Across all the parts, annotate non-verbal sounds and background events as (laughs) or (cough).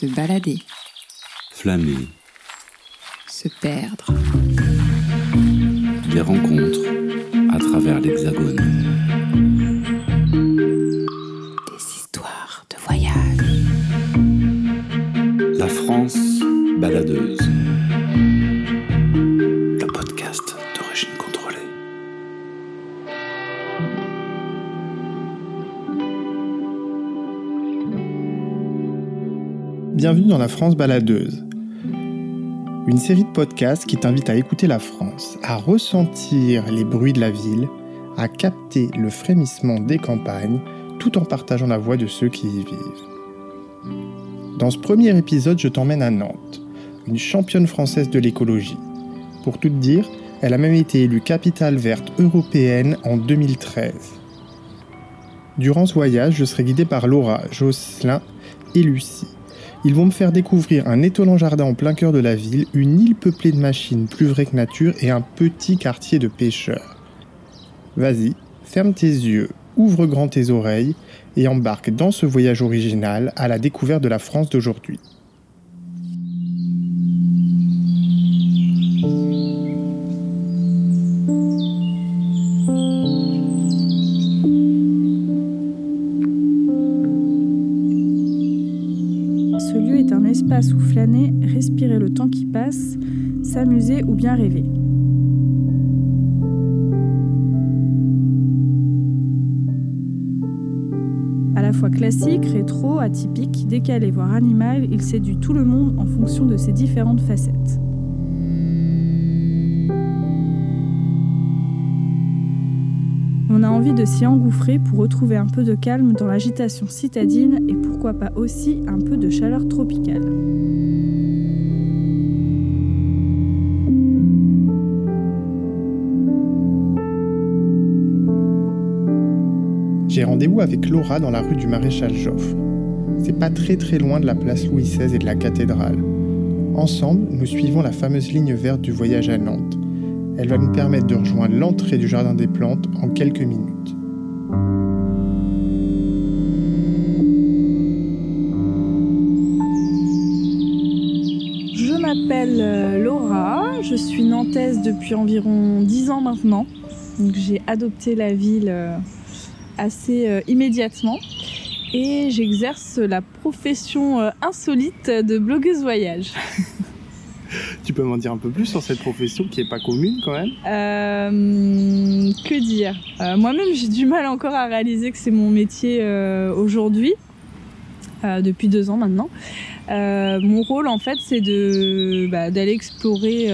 Se balader. Flâner. Se perdre. Des rencontres à travers l'Hexagone. Des histoires de voyage. La France baladeuse. Bienvenue dans la France baladeuse. Une série de podcasts qui t'invite à écouter la France, à ressentir les bruits de la ville, à capter le frémissement des campagnes, tout en partageant la voix de ceux qui y vivent. Dans ce premier épisode, je t'emmène à Nantes, une championne française de l'écologie. Pour tout te dire, elle a même été élue capitale verte européenne en 2013. Durant ce voyage, je serai guidé par Laura, Jocelyn et Lucie. Ils vont me faire découvrir un étonnant jardin en plein cœur de la ville, une île peuplée de machines plus vraies que nature et un petit quartier de pêcheurs. Vas-y, ferme tes yeux, ouvre grand tes oreilles et embarque dans ce voyage original à la découverte de la France d'aujourd'hui. Décalé voire animal, il séduit tout le monde en fonction de ses différentes facettes. On a envie de s'y engouffrer pour retrouver un peu de calme dans l'agitation citadine et pourquoi pas aussi un peu de chaleur tropicale. J'ai rendez-vous avec Laura dans la rue du Maréchal Joffre. C'est pas très très loin de la place Louis XVI et de la cathédrale. Ensemble, nous suivons la fameuse ligne verte du voyage à Nantes. Elle va nous permettre de rejoindre l'entrée du Jardin des Plantes en quelques minutes. Je m'appelle euh, Laura, je suis nantaise depuis environ 10 ans maintenant. J'ai adopté la ville euh, assez euh, immédiatement et j'exerce la profession euh, insolite de blogueuse voyage. (laughs) Tu peux m'en dire un peu plus sur cette profession qui est pas commune quand même? Euh, que dire? Euh, Moi-même, j'ai du mal encore à réaliser que c'est mon métier euh, aujourd'hui, depuis deux ans maintenant. Mon rôle, en fait, c'est de bah, d'aller explorer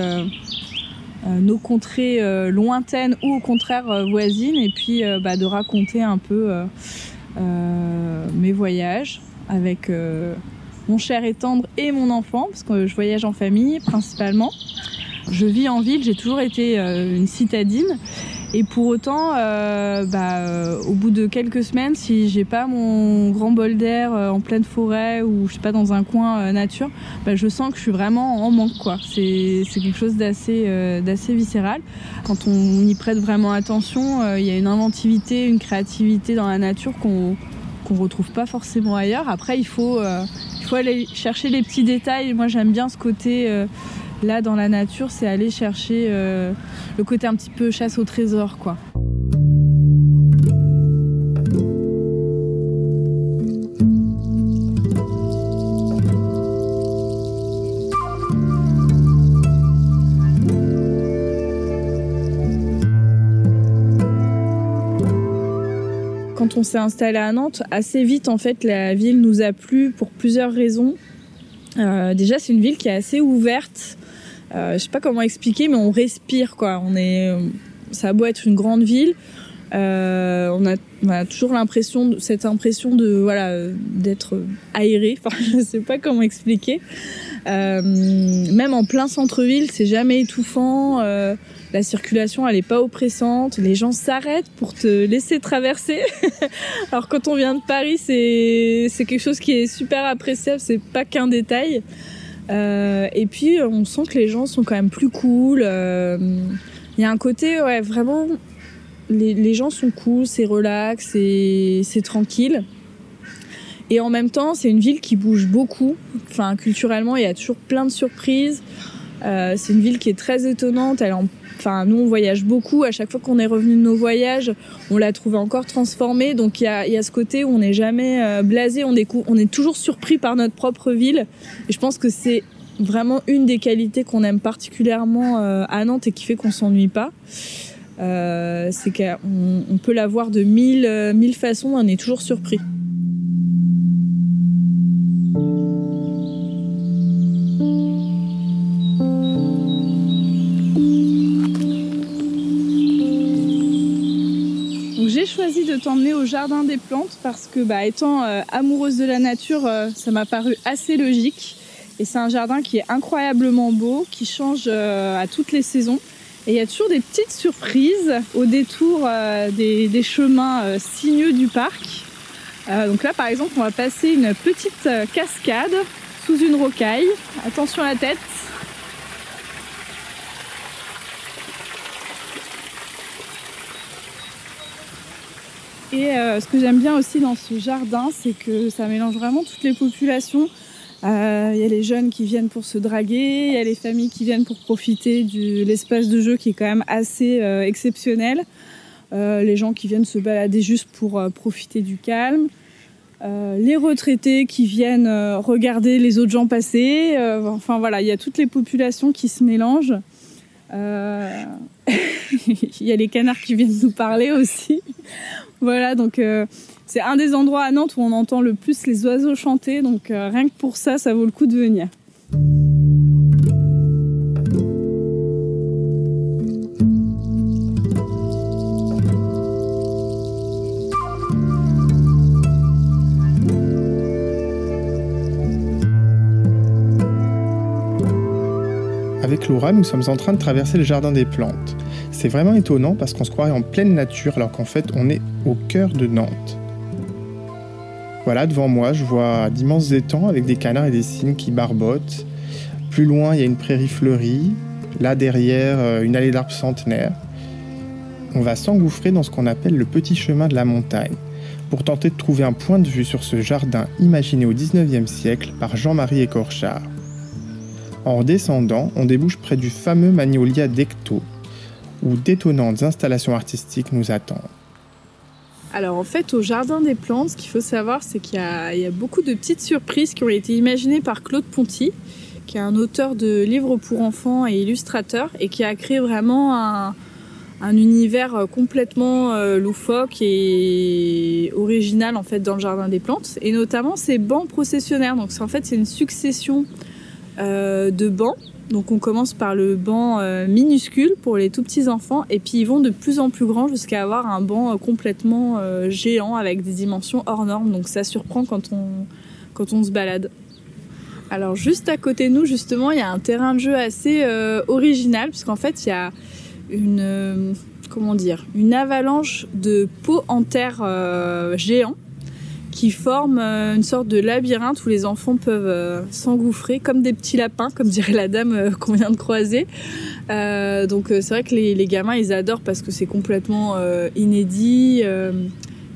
nos contrées lointaines ou au contraire voisines, et puis bah, de raconter un peu mes voyages avec euh, mon cher et tendre et mon enfant, parce que je voyage en famille principalement. Je vis en ville, j'ai toujours été euh, une citadine. Et pour autant, euh, bah, euh, au bout de quelques semaines, si j'ai pas mon grand bol d'air euh, en pleine forêt ou je sais pas dans un coin nature, bah, je sens que je suis vraiment en manque. quoi. C'est quelque chose d'assez viscéral. Quand on y prête vraiment attention, il y a une inventivité, une créativité dans la nature qu'on qu'on retrouve pas forcément ailleurs. Après, il faut, il faut aller chercher les petits détails. Moi, j'aime bien ce côté là dans la nature, c'est aller chercher euh, le côté un petit peu chasse au trésor, quoi. Quand on s'est installé à Nantes, assez vite en fait, la ville nous a plu pour plusieurs raisons. Euh, déjà, c'est une ville qui est assez ouverte. Euh, je sais pas comment expliquer, mais on respire quoi. On est, ça a beau être une grande ville, euh, on, a, toujours l'impression, cette impression de voilà, euh, d'être aéré. (laughs) Enfin, je sais pas comment expliquer. Euh, même en plein centre-ville, c'est jamais étouffant. Euh, la circulation, elle est pas oppressante. Les gens s'arrêtent pour te laisser traverser. (laughs) Alors quand on vient de Paris, c'est c'est quelque chose qui est super appréciable. C'est pas qu'un détail. Euh, et puis on sent que les gens sont quand même plus cool. Euh, Il y a un côté ouais vraiment. Les, les gens sont cool, c'est relax, c'est c'est tranquille. Et en même temps, c'est une ville qui bouge beaucoup. Enfin, culturellement, il y a toujours plein de surprises. Euh, c'est une ville qui est très étonnante. Elle Enfin, nous, on voyage beaucoup. À chaque fois qu'on est revenu de nos voyages, on l'a trouvé encore transformée. Donc, il y a, y a, ce côté où on n'est jamais euh, blasé. On, on est toujours surpris par notre propre ville. Et je pense que c'est vraiment une des qualités qu'on aime particulièrement euh, à Nantes et qui fait qu'on s'ennuie pas. Euh, c'est qu'on on peut la voir de mille, mille façons. On est toujours surpris. De t'emmener au jardin des plantes parce que, bah, étant euh, amoureuse de la nature, euh, ça m'a paru assez logique. Et c'est un jardin qui est incroyablement beau, qui change euh, à toutes les saisons. Et il y a toujours des petites surprises au détour des, des, chemins sinueux du parc. donc là, par exemple, on va passer une petite cascade sous une rocaille. Attention à la tête. Et euh, ce que j'aime bien aussi dans ce jardin, c'est que ça mélange vraiment toutes les populations. Il euh, y a les jeunes qui viennent pour se draguer, il y a les familles qui viennent pour profiter de l'espace de jeu qui est quand même assez euh, exceptionnel. les gens qui viennent se balader juste pour profiter du calme. les retraités qui viennent regarder les autres gens passer. enfin voilà, il y a toutes les populations qui se mélangent. (laughs) Il y a les canards qui viennent nous parler aussi. Voilà, donc euh, c'est un des endroits à Nantes où on entend le plus les oiseaux chanter. Donc euh, rien que pour ça, ça vaut le coup de venir. Avec Laura, nous sommes en train de traverser le jardin des plantes. C'est vraiment étonnant parce qu'on se croirait en pleine nature alors qu'en fait on est au cœur de Nantes. Voilà, devant moi, je vois d'immenses étangs avec des canards et des cygnes qui barbotent. Plus loin, il y a une prairie fleurie. Là derrière, euh, une allée d'arbres centenaires. On va s'engouffrer dans ce qu'on appelle le petit chemin de la montagne pour tenter de trouver un point de vue sur ce jardin imaginé au 19e siècle par Jean-Marie Écorchard. En redescendant, on débouche près du fameux Magnolia d'Ecto, où d'étonnantes installations artistiques nous attendent. Alors en fait, au Jardin des Plantes, ce qu'il faut savoir, c'est qu'il y, a beaucoup de petites surprises qui ont été imaginées par Claude Ponty, qui est un auteur de livres pour enfants et illustrateur, et qui a créé vraiment un, univers complètement euh, loufoque et original en fait dans le Jardin des Plantes, et notamment ces bancs processionnaires. Donc en fait, c'est une succession euh, de bancs donc on commence par le banc euh, minuscule pour les tout petits enfants et puis ils vont de plus en plus grands jusqu'à avoir un banc euh, complètement euh, géant avec des dimensions hors normes. Donc ça surprend quand on, quand on se balade. Alors juste à côté de nous justement il y a un terrain de jeu assez original puisqu'en fait il y a une comment dire une avalanche de pots en terre géants qui forme euh, une sorte de labyrinthe où les enfants peuvent euh, s'engouffrer comme des petits lapins, comme dirait la dame euh, qu'on vient de croiser. donc c'est vrai que les, gamins ils adorent parce que c'est complètement inédit.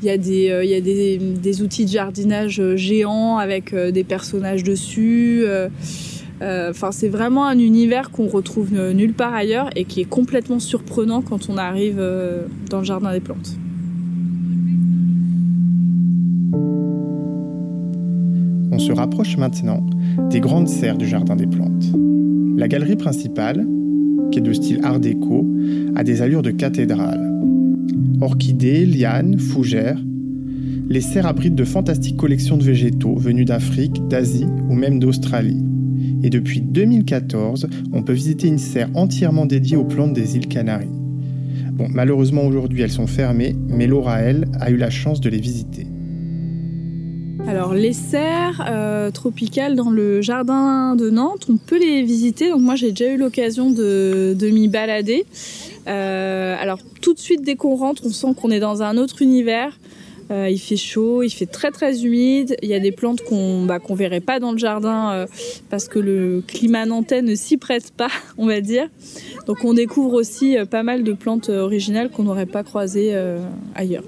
Il y a, des, des, outils de jardinage géants avec des personnages dessus. Enfin, c'est vraiment un univers qu'on retrouve nulle part ailleurs et qui est complètement surprenant quand on arrive dans le jardin des plantes. On se rapproche maintenant des grandes serres du Jardin des Plantes. La galerie principale, qui est de style art déco, a des allures de cathédrale. Orchidées, lianes, fougères, les serres abritent de fantastiques collections de végétaux venus d'Afrique, d'Asie ou même d'Australie. Et depuis 2014, on peut visiter une serre entièrement dédiée aux plantes des îles Canaries. Malheureusement aujourd'hui elles sont fermées, mais Laura, elle, a eu la chance de les visiter. Alors les serres euh, tropicales dans le jardin de Nantes, on peut les visiter. Donc moi j'ai déjà eu l'occasion de, m'y balader. Euh, alors tout de suite dès qu'on rentre, on sent qu'on est dans un autre univers. Euh, il fait chaud, il fait très très humide. Il y a des plantes qu'on bah, verrait pas dans le jardin parce que le climat nantais ne s'y prête pas, (laughs) on va dire. Donc on découvre aussi pas mal de plantes originales qu'on n'aurait pas croisées ailleurs.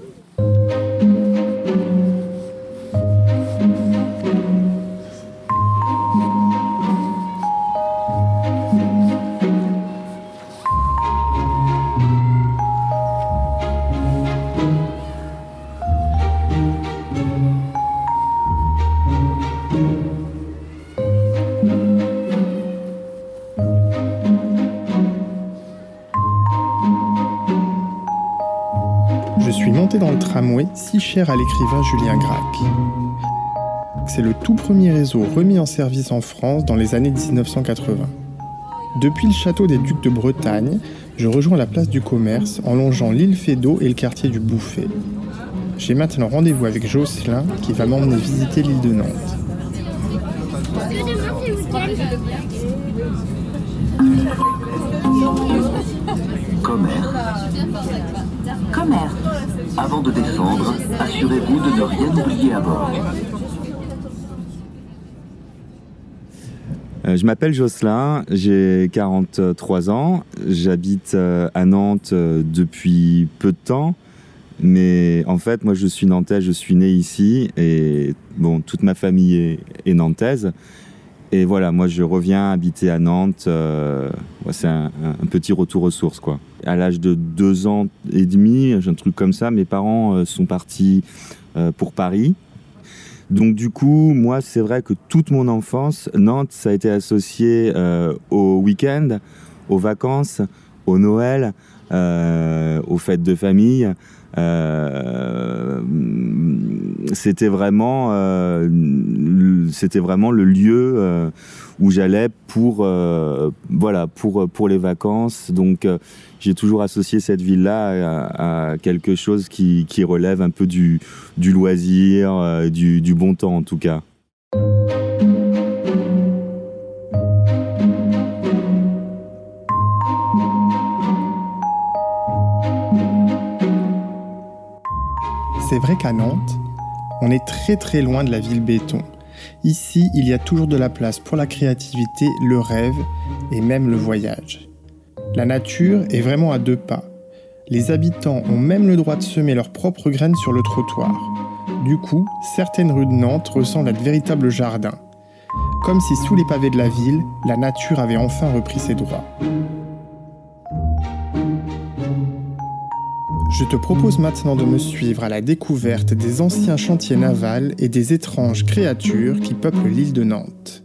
Si cher à l'écrivain Julien Gracq. C'est le tout premier réseau remis en service en France dans les années 1980. Depuis le château des Ducs de Bretagne, je rejoins la place du commerce en longeant l'île Fédot et le quartier du Bouffet. J'ai maintenant rendez-vous avec Jocelyn qui va m'emmener visiter l'île de Nantes. Commerce. Commerce. Avant de descendre, assurez-vous de ne rien oublier à bord. Euh, Je m'appelle Jocelyn, j'ai 43 ans, j'habite euh, à Nantes euh, depuis peu de temps, mais en fait moi je suis nantais, je suis né ici et bon toute ma famille est, est nantaise et voilà moi je reviens habiter à Nantes, euh, c'est un, petit retour aux sources quoi. À l'âge de deux ans et demi, j'ai un truc comme ça, mes parents euh, sont partis euh, pour Paris. Donc du coup, moi, c'est vrai que toute mon enfance, Nantes, ça a été associé au week-end, aux vacances, au Noël, aux fêtes de famille. Euh, c'était vraiment, euh, c'était vraiment le lieu euh, où j'allais pour, voilà, pour pour les vacances. Donc j'ai toujours associé cette ville-là à, quelque chose qui, relève un peu du, loisir, du bon temps en tout cas. C'est vrai qu'à Nantes, on est très très loin de la ville béton. Ici, il y a toujours de la place pour la créativité, le rêve et même le voyage. La nature est vraiment à deux pas. Les habitants ont même le droit de semer leurs propres graines sur le trottoir. Du coup, certaines rues de Nantes ressemblent à de véritables jardins. Comme si sous les pavés de la ville, la nature avait enfin repris ses droits. Je te propose maintenant de me suivre à la découverte des anciens chantiers navals et des étranges créatures qui peuplent l'île de Nantes.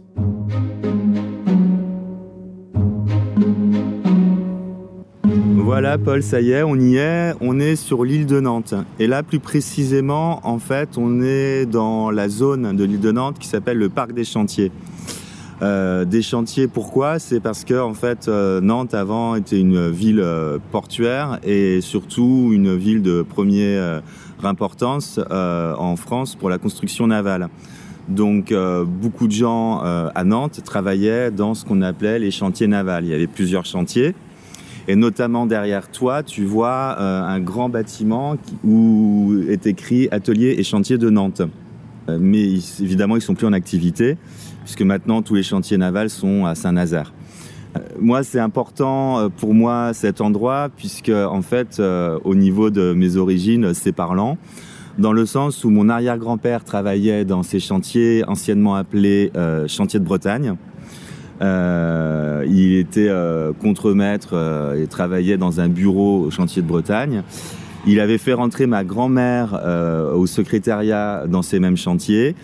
Voilà Paul, ça y est, on y est, on est sur l'île de Nantes. Et là plus précisément, en fait, on est dans la zone de l'île de Nantes qui s'appelle le parc des chantiers. Euh, des chantiers, pourquoi? C'est parce que en fait, euh, Nantes avant était une ville euh, portuaire et surtout une ville de première importance euh, en France pour la construction navale. Donc euh, beaucoup de gens euh, à Nantes travaillaient dans ce qu'on appelait les chantiers navals. Il y avait plusieurs chantiers. Et notamment derrière toi, tu vois euh, un grand bâtiment où est écrit Atelier et chantier de Nantes. Euh, mais évidemment, ils sont plus en activité, puisque maintenant tous les chantiers navals sont à Saint-Nazaire. Euh, Moi, c'est important euh, pour moi cet endroit, puisque en fait, euh, au niveau de mes origines, c'est parlant, dans le sens où mon arrière-grand-père travaillait dans ces chantiers anciennement appelés euh, chantiers de Bretagne. Il était contremaître et travaillait dans un bureau au chantier de Bretagne. Il avait fait rentrer ma grand-mère au secrétariat dans ces mêmes chantiers.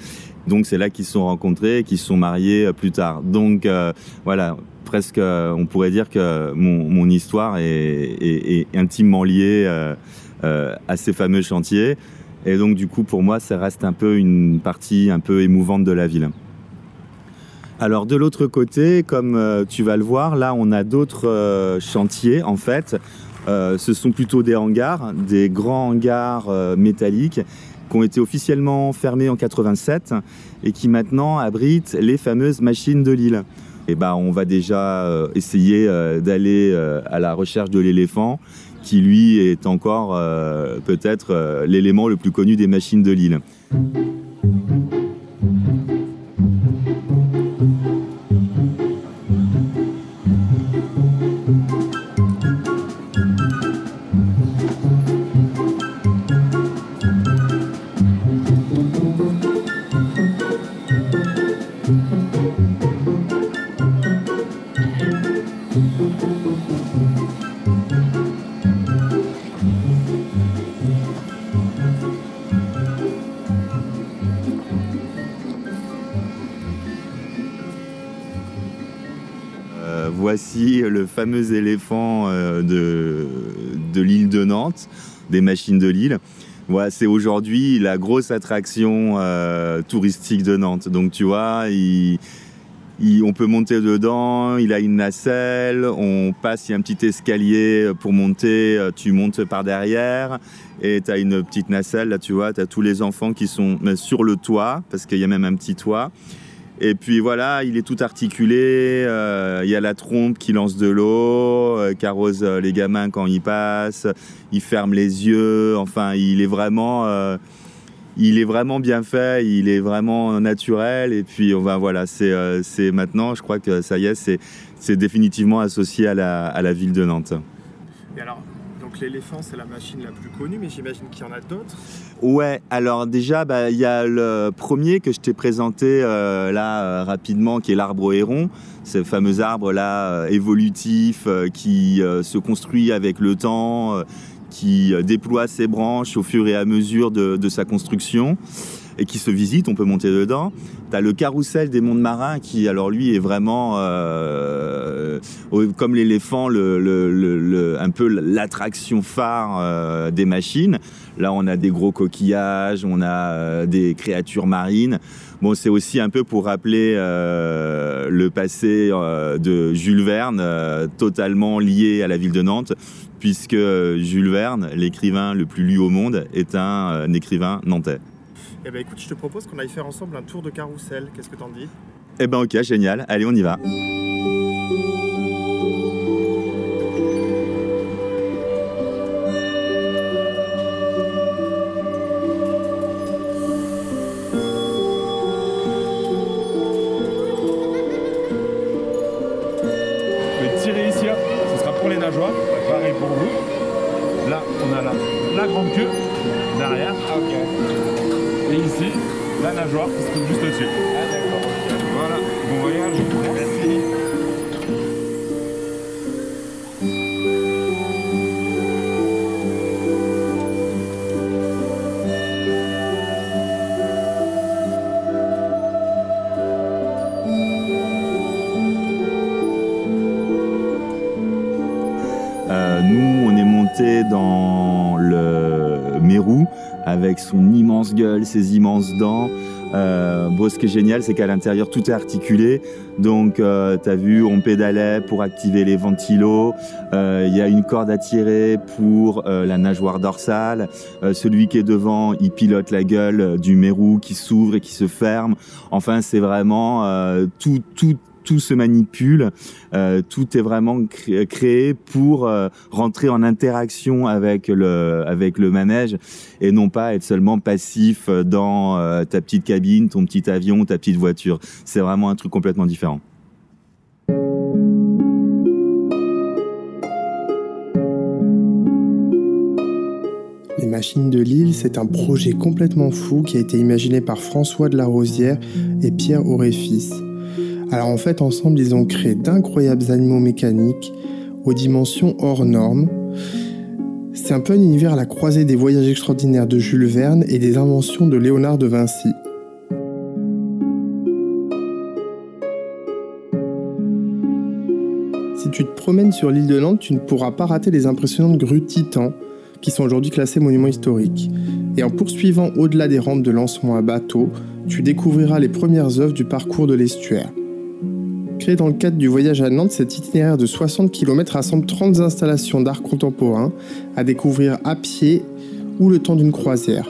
Donc c'est là qu'ils se sont rencontrés et qu'ils se sont mariés euh, plus tard. Donc euh, voilà, presque euh, on pourrait dire que mon, histoire est, intimement liée à ces fameux chantiers. Et donc du coup pour moi ça reste un peu une partie un peu émouvante de la ville. Alors de l'autre côté, comme tu vas le voir, là on a d'autres chantiers en fait. Ce sont plutôt des hangars, des grands hangars métalliques ont été officiellement fermés en 87 et qui maintenant abritent les fameuses machines de Lille. Et ben on va déjà euh, essayer euh, d'aller euh, à la recherche de l'éléphant qui lui est encore peut-être l'élément le plus connu des machines de Lille. Euh, voici le fameux éléphant euh, de, l'île de Nantes, des machines de Lille. Ouais, c'est aujourd'hui la grosse attraction euh, touristique de Nantes. Donc tu vois, on peut monter dedans, il a une nacelle, on passe, il y a un petit escalier pour monter, euh, tu montes par derrière et tu as une petite nacelle, là tu vois, tu as tous les enfants qui sont sur le toit, parce qu'il y a même un petit toit. Et puis voilà, il est tout articulé, euh, il y a la trompe qui lance de l'eau, euh, qui arrose les gamins quand ils passent, il ferme les yeux, enfin il est vraiment... il est vraiment bien fait, il est vraiment naturel et puis on va voilà, c'est euh, maintenant, je crois que ça y est, c'est définitivement associé à la, à la ville de Nantes. Et alors, donc l'éléphant, c'est la machine la plus connue, mais j'imagine qu'il y en a d'autres. Ouais, alors déjà, bah, il y a le premier que je t'ai présenté euh, là euh, rapidement, qui est l'arbre héron, ce fameux arbre là euh, évolutif qui se construit avec le temps, qui euh, déploie ses branches au fur et à mesure de, sa construction et qui se visite, on peut monter dedans. Tu as le carrousel des mondes marins qui, alors lui, est vraiment, euh, comme l'éléphant, un peu l'attraction phare euh, des machines. Là, on a des gros coquillages, on a des créatures marines. Bon, c'est aussi un peu pour rappeler euh, le passé euh, de Jules Verne, euh, totalement lié à la ville de Nantes, puisque Jules Verne, l'écrivain le plus lu au monde, est un, écrivain nantais. Eh ben écoute, je te propose qu'on aille faire ensemble un tour de carrousel. Qu'est-ce que t'en dis? Eh ben ok, génial. Allez, on y va. Ses immenses dents. Euh, bon, ce qui est génial, c'est qu'à l'intérieur, tout est articulé. Donc, euh, tu as vu, on pédalait pour activer les ventilos. Euh, Il y a une corde à tirer pour euh, la nageoire dorsale. Celui qui est devant, il pilote la gueule du Mérou qui s'ouvre et qui se ferme. Enfin, c'est vraiment tout, tout, tout se manipule. Euh, tout est vraiment cré- créé pour euh, rentrer en interaction avec le, avec le manège et non pas être seulement passif euh, dans ta petite cabine, ton petit avion, ta petite voiture. C'est vraiment un truc complètement différent. Les machines de Lille, c'est un projet complètement fou qui a été imaginé par François de la Rosière et Pierre Auréfils. Alors en fait, ensemble, ils ont créé d'incroyables animaux mécaniques aux dimensions hors normes. C'est un peu un univers à la croisée des voyages extraordinaires de Jules Verne et des inventions de Léonard de Vinci. Si tu te promènes sur l'île de Nantes, tu ne pourras pas rater les impressionnantes grues Titan, qui sont aujourd'hui classées monuments historiques. Et en poursuivant au-delà des rampes de lancement à bateau, tu découvriras les premières œuvres du parcours de l'estuaire. Dans le cadre du voyage à Nantes, cet itinéraire de 60 km rassemble 30 installations d'art contemporain à découvrir à pied ou le temps d'une croisière.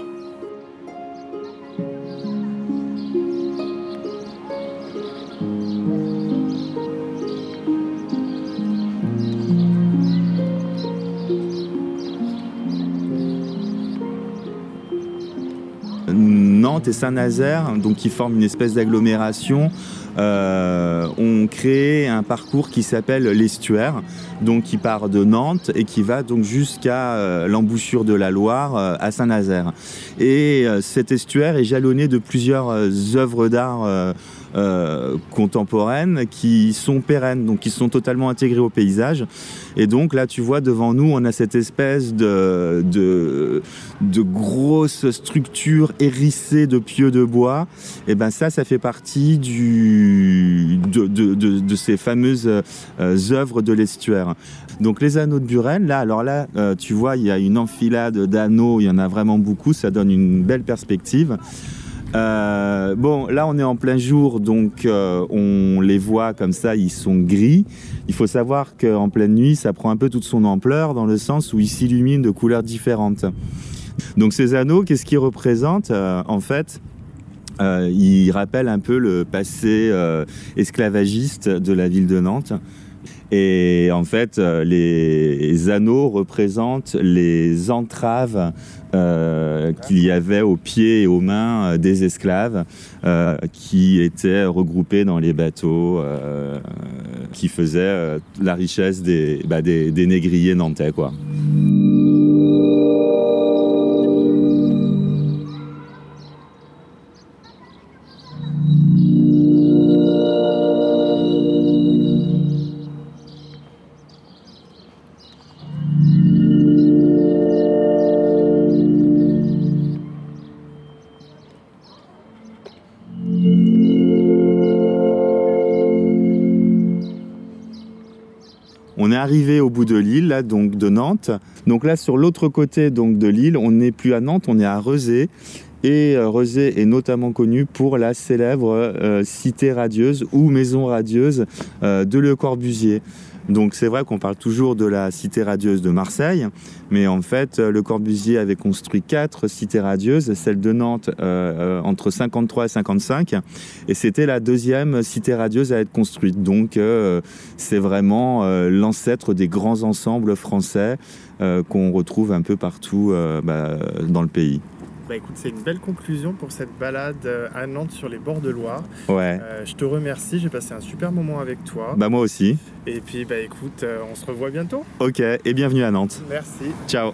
Nantes et Saint-Nazaire, donc qui forment une espèce d'agglomération, ont créé un parcours qui s'appelle l'estuaire, donc qui part de Nantes et qui va donc jusqu'à euh, l'embouchure de la Loire euh, à Saint-Nazaire. Et euh, cet estuaire est jalonné de plusieurs euh, œuvres d'art euh, contemporaines qui sont pérennes, donc qui sont totalement intégrées au paysage. Et donc là, tu vois, devant nous, on a cette espèce de, de, de grosse structure hérissée de pieux de bois. Et ben ça, ça fait partie du, de ces fameuses euh, œuvres de l'estuaire. Donc les anneaux de Buren, là, alors là, euh, tu vois, il y a une enfilade d'anneaux, il y en a vraiment beaucoup, ça donne une belle perspective. Euh, bon, là on est en plein jour, donc euh, on les voit comme ça, ils sont gris. Il faut savoir qu'en pleine nuit, ça prend un peu toute son ampleur dans le sens où ils s'illuminent de couleurs différentes. Donc ces anneaux, qu'est-ce qu'ils représentent? Euh, En fait, ils rappellent un peu le passé esclavagiste de la ville de Nantes. Et en fait, euh, les anneaux représentent les entraves euh, qu'il y avait aux pieds et aux mains euh, des esclaves qui étaient regroupés dans les bateaux, qui faisaient la richesse des, bah, des, des négriers nantais. Quoi. Arrivé au bout de l'île, là, donc de Nantes. Donc là, sur l'autre côté donc de l'île, on n'est plus à Nantes, on est à Rezé. Et euh, est notamment connu pour la célèbre euh, cité radieuse ou maison radieuse euh, de Le Corbusier. Donc c'est vrai qu'on parle toujours de la cité radieuse de Marseille, mais en fait euh, Le Corbusier avait construit quatre cités radieuses, celle de Nantes euh, euh, entre 53 et 55, et c'était la deuxième cité radieuse à être construite. Donc c'est vraiment l'ancêtre des grands ensembles français qu'on retrouve un peu partout bah, dans le pays. Bah écoute, c'est une belle conclusion pour cette balade euh, à Nantes sur les bords de Loire. Ouais. Euh, je te remercie, j'ai passé un super moment avec toi. Bah moi aussi. Et puis bah écoute, euh, on se revoit bientôt. Ok, et bienvenue à Nantes. Merci. Ciao.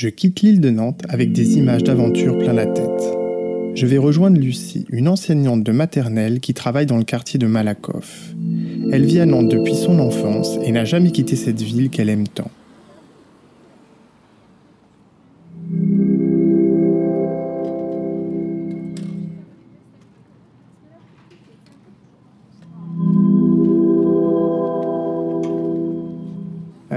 Je quitte l'île de Nantes avec des images d'aventure plein la tête. Je vais rejoindre Lucie, une enseignante de maternelle qui travaille dans le quartier de Malakoff. Elle vit à Nantes depuis son enfance et n'a jamais quitté cette ville qu'elle aime tant.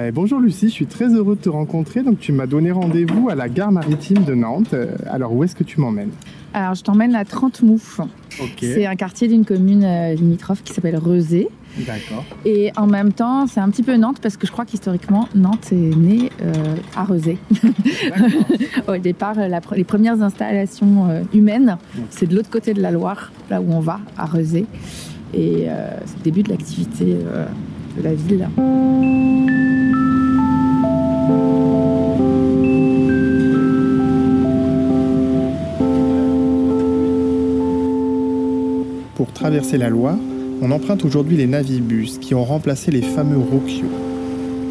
Euh, bonjour Lucie, je suis très heureux de te rencontrer. Donc tu m'as donné rendez-vous à la gare maritime de Nantes. Euh, alors où est-ce que tu m'emmènes? Alors, je t'emmène à Trente-Mouffe. Ok. C'est un quartier d'une commune euh, limitrophe qui s'appelle Rezé. D'accord. Et en même temps, c'est un petit peu Nantes parce que je crois qu'historiquement, Nantes est née euh, à Rezé. (laughs) Au départ, la les premières installations euh, humaines, c'est de l'autre côté de la Loire, là où on va, à Rezé. Et c'est le début de l'activité la ville. Pour traverser la Loire, on emprunte aujourd'hui les navibus qui ont remplacé les fameux roquios.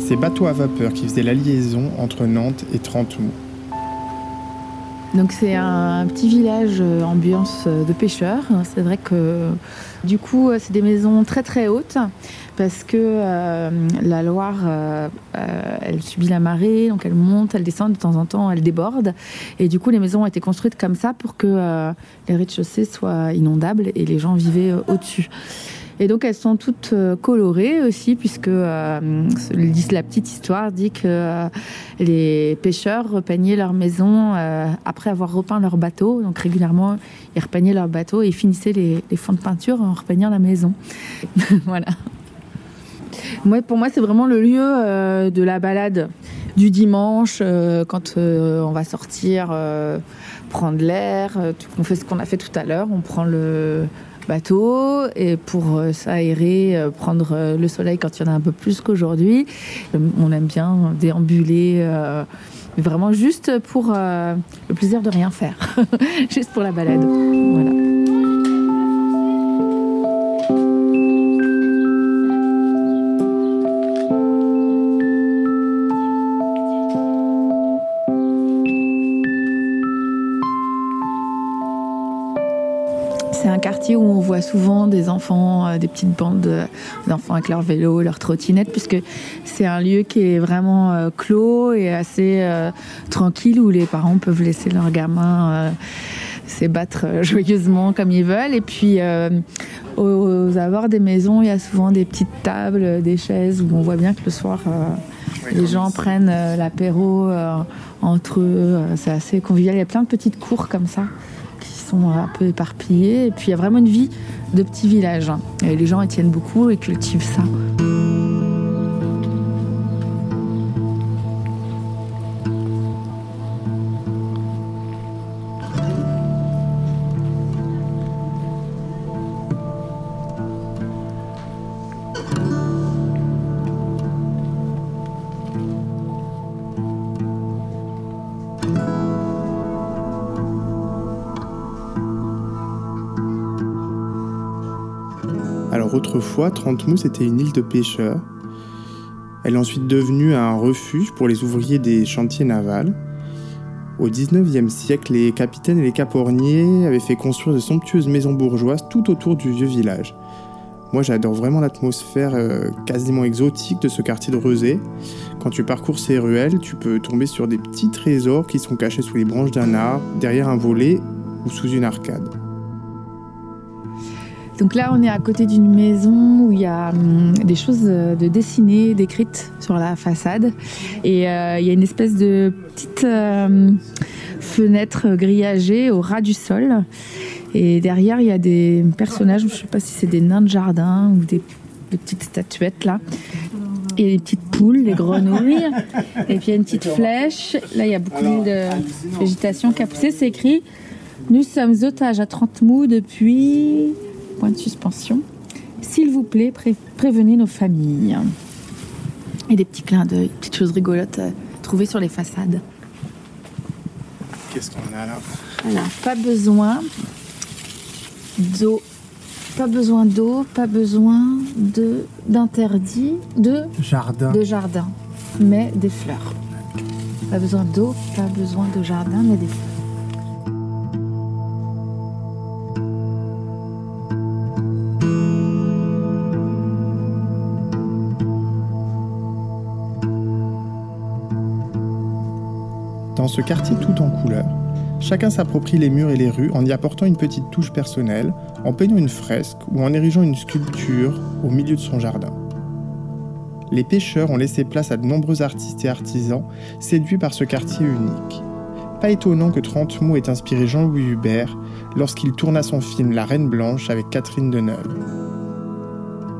Ces bateaux à vapeur qui faisaient la liaison entre Nantes et Trentoux. Donc c'est un petit village euh, ambiance euh, de pêcheurs. C'est vrai que du coup euh, c'est des maisons très très hautes parce que la Loire elle subit la marée donc elle monte, elle descend de temps en temps, elle déborde et du coup les maisons ont été construites comme ça pour que les rez-de-chaussée soient inondables et les gens vivaient au-dessus. Et donc elles sont toutes euh, colorées aussi, puisque euh, la petite histoire dit que euh, les pêcheurs repeignaient leur maison euh, après avoir repeint leur bateau. Donc régulièrement, ils repeignaient leur bateau et finissaient les, fonds de peinture en repeignant la maison. (laughs) voilà. Moi, pour moi, c'est vraiment le lieu de la balade du dimanche, quand on va sortir, prendre l'air. on fait ce qu'on a fait tout à l'heure. On prend le bateau et pour euh, s'aérer, euh, prendre euh, le soleil quand il y en a un peu plus qu'aujourd'hui. On aime bien déambuler, vraiment juste pour le plaisir de rien faire, (laughs) juste pour la balade. Où on voit souvent des enfants, euh, des petites bandes euh, d'enfants avec leur vélo, leur trottinette, puisque c'est un lieu qui est vraiment euh, clos et assez tranquille où les parents peuvent laisser leurs gamins s'ébattre (laughs) joyeusement comme ils veulent. Et puis euh, aux, abords des maisons, il y a souvent des petites tables, des chaises où on voit bien que le soir, euh, les gens prennent euh, l'apéro entre eux. C'est assez convivial. Il y a plein de petites cours comme ça sont un peu éparpillées. Et puis il y a vraiment une vie de petit village. les gens y tiennent beaucoup et cultivent ça. Autrefois, Trente-Mousse était une île de pêcheurs. Elle est ensuite devenue un refuge pour les ouvriers des chantiers navals. Au XIXe siècle, les capitaines et les caporniers avaient fait construire de somptueuses maisons bourgeoises tout autour du vieux village. Moi, j'adore vraiment l'atmosphère euh, quasiment exotique de ce quartier de Rezé. Quand tu parcours ces ruelles, tu peux tomber sur des petits trésors qui sont cachés sous les branches d'un arbre, derrière un volet ou sous une arcade. Donc là, on est à côté d'une maison où il y a hum, des choses euh, de dessinées, décrites sur la façade. Et euh, il y a une espèce de petite euh, fenêtre grillagée au ras du sol. Et derrière, il y a des personnages, je ne sais pas si c'est des nains de jardin ou des, des petites statuettes là. Et des petites poules, des grenouilles. Et puis il y a une petite flèche. Là, il y a beaucoup de végétation qui a poussé. C'est écrit Nous sommes otages à 30 mous depuis point de suspension. S'il vous plaît, pré- prévenez nos familles. Et des petits clins d'œil, petites choses rigolotes euh, trouvées sur les façades. Qu'est-ce qu'on a là Voilà, pas besoin d'eau. Pas besoin d'eau, pas besoin de d'interdit de, Jardin. de jardin, mais des fleurs. Pas besoin d'eau, pas besoin de jardin, mais des fleurs. Ce quartier tout en couleurs, chacun s'approprie les murs et les rues en y apportant une petite touche personnelle, en peignant une fresque ou en érigeant une sculpture au milieu de son jardin. Les pêcheurs ont laissé place à de nombreux artistes et artisans séduits par ce quartier unique. Pas étonnant que Trente-Mots ait inspiré Jean-Louis Hubert lorsqu'il tourna son film La Reine Blanche avec Catherine Deneuve.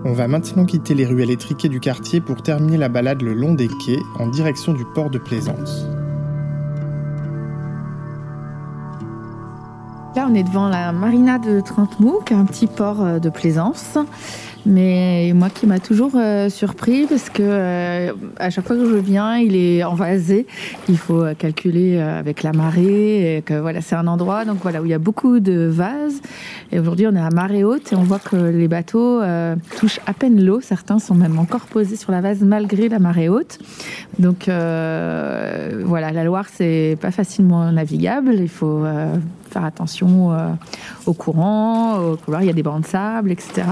On va maintenant quitter les ruelles étriquées du quartier pour terminer la balade le long des quais en direction du port de Plaisance. Là, on est devant la marina de Trentemou, qui est un petit port euh, de plaisance. Mais moi qui m'a toujours euh, surpris parce que euh, à chaque fois que je viens, il est envasé. Il faut calculer avec la marée. Et que voilà, c'est un endroit donc voilà où il y a beaucoup de vases. Et aujourd'hui, on est à marée haute et on voit que les bateaux touchent à peine l'eau. Certains sont même encore posés sur la vase malgré la marée haute. Donc voilà, la Loire c'est pas facilement navigable. Il faut faire attention euh, au courant, au couloir. Il y a des bancs de sable, etc.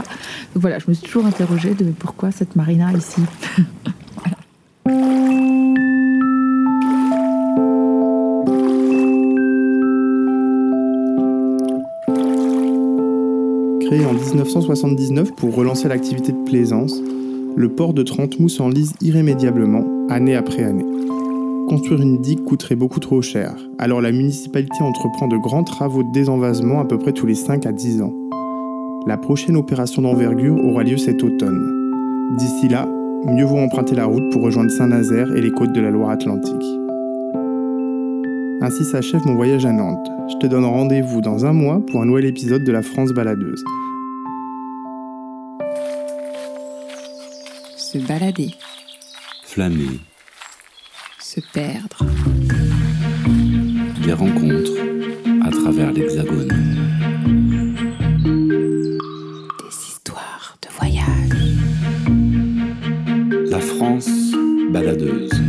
Donc voilà, je me suis toujours interrogée de pourquoi cette marina ici. (laughs) Créé en 1979 pour relancer l'activité de plaisance, le port de Trente-Mous s'enlise irrémédiablement, année après année. Construire une digue coûterait beaucoup trop cher, alors la municipalité entreprend de grands travaux de désenvasement à peu près tous les 5 à 10 ans. La prochaine opération d'envergure aura lieu cet automne. D'ici là, mieux vaut emprunter la route pour rejoindre Saint-Nazaire et les côtes de la Loire-Atlantique. Ainsi s'achève mon voyage à Nantes. Je te donne rendez-vous dans un mois pour un nouvel épisode de la France baladeuse. Se balader, Flâner, se perdre, des rencontres à travers l'Hexagone. des histoires de voyage. La France baladeuse.